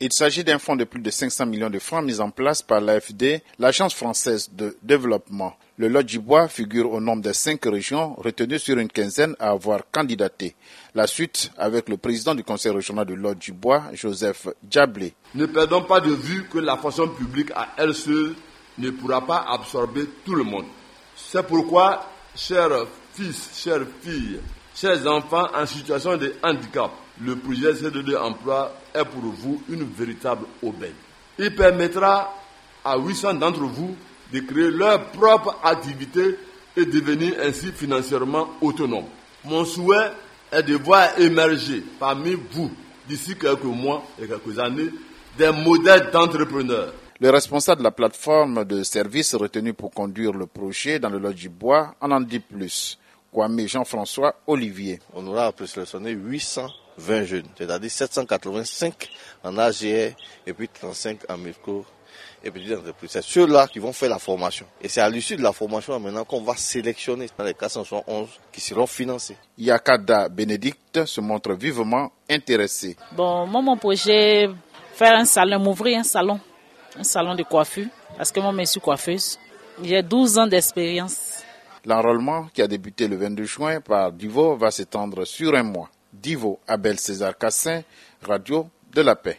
Il s'agit d'un fonds de plus de 500 millions de francs mis en place par l'AFD, l'Agence française de développement. Le lot du bois figure au nombre des cinq régions retenues sur une quinzaine à avoir candidaté. La suite avec le président du conseil régional de lot du bois, Joseph Diablé. Ne perdons pas de vue que la fonction publique à elle seule ne pourra pas absorber tout le monde. C'est pourquoi, chers fils, chères filles, chers enfants en situation de handicap, le projet CDD Emploi est pour vous une véritable aubaine. Il permettra à 800 d'entre vous de créer leur propre activité et devenir ainsi financièrement autonome. Mon souhait est de voir émerger parmi vous, d'ici quelques mois et quelques années, des modèles d'entrepreneurs. Le responsable de la plateforme de services retenu pour conduire le projet dans le du bois en en dit plus. Kwame Jean-François Olivier. On aura à sélectionner 820 jeunes, c'est-à-dire 785 en AGR et puis 35 en micro et petites entreprises. C'est ceux-là qui vont faire la formation. Et c'est à l'issue de la formation maintenant qu'on va sélectionner dans les 471 qui seront financés. Yakada Bénédicte se montre vivement intéressé. Bon, moi, mon projet, faire un salon, m'ouvrir un salon, un salon de coiffure, parce que moi, je suis coiffeuse. J'ai 12 ans d'expérience. L'enrôlement qui a débuté le 22 juin par Divo va s'étendre sur un mois. Divo, Abel César Cassin, Radio de la Paix.